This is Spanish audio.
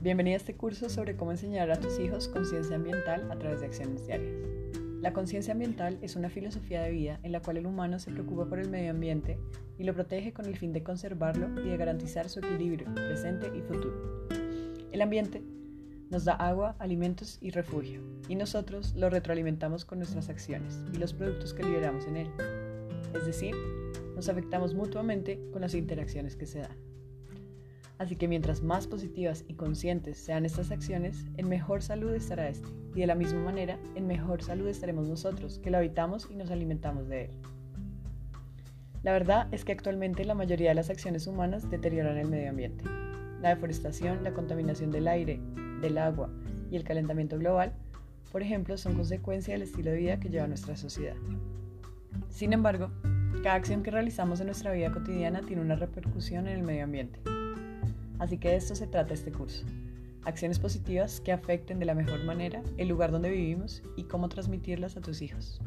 Bienvenida a este curso sobre cómo enseñar a tus hijos conciencia ambiental a través de acciones diarias. La conciencia ambiental es una filosofía de vida en la cual el humano se preocupa por el medio ambiente y lo protege con el fin de conservarlo y de garantizar su equilibrio presente y futuro. El ambiente nos da agua, alimentos y refugio, y nosotros lo retroalimentamos con nuestras acciones y los productos que liberamos en él. Es decir, nos afectamos mutuamente con las interacciones que se dan. Así que mientras más positivas y conscientes sean estas acciones, en mejor salud estará este. Y de la misma manera, en mejor salud estaremos nosotros, que lo habitamos y nos alimentamos de él. La verdad es que actualmente la mayoría de las acciones humanas deterioran el medio ambiente. La deforestación, la contaminación del aire, del agua y el calentamiento global, por ejemplo, son consecuencia del estilo de vida que lleva nuestra sociedad. Sin embargo, cada acción que realizamos en nuestra vida cotidiana tiene una repercusión en el medio ambiente. Así que de esto se trata este curso. Acciones positivas que afecten de la mejor manera el lugar donde vivimos y cómo transmitirlas a tus hijos.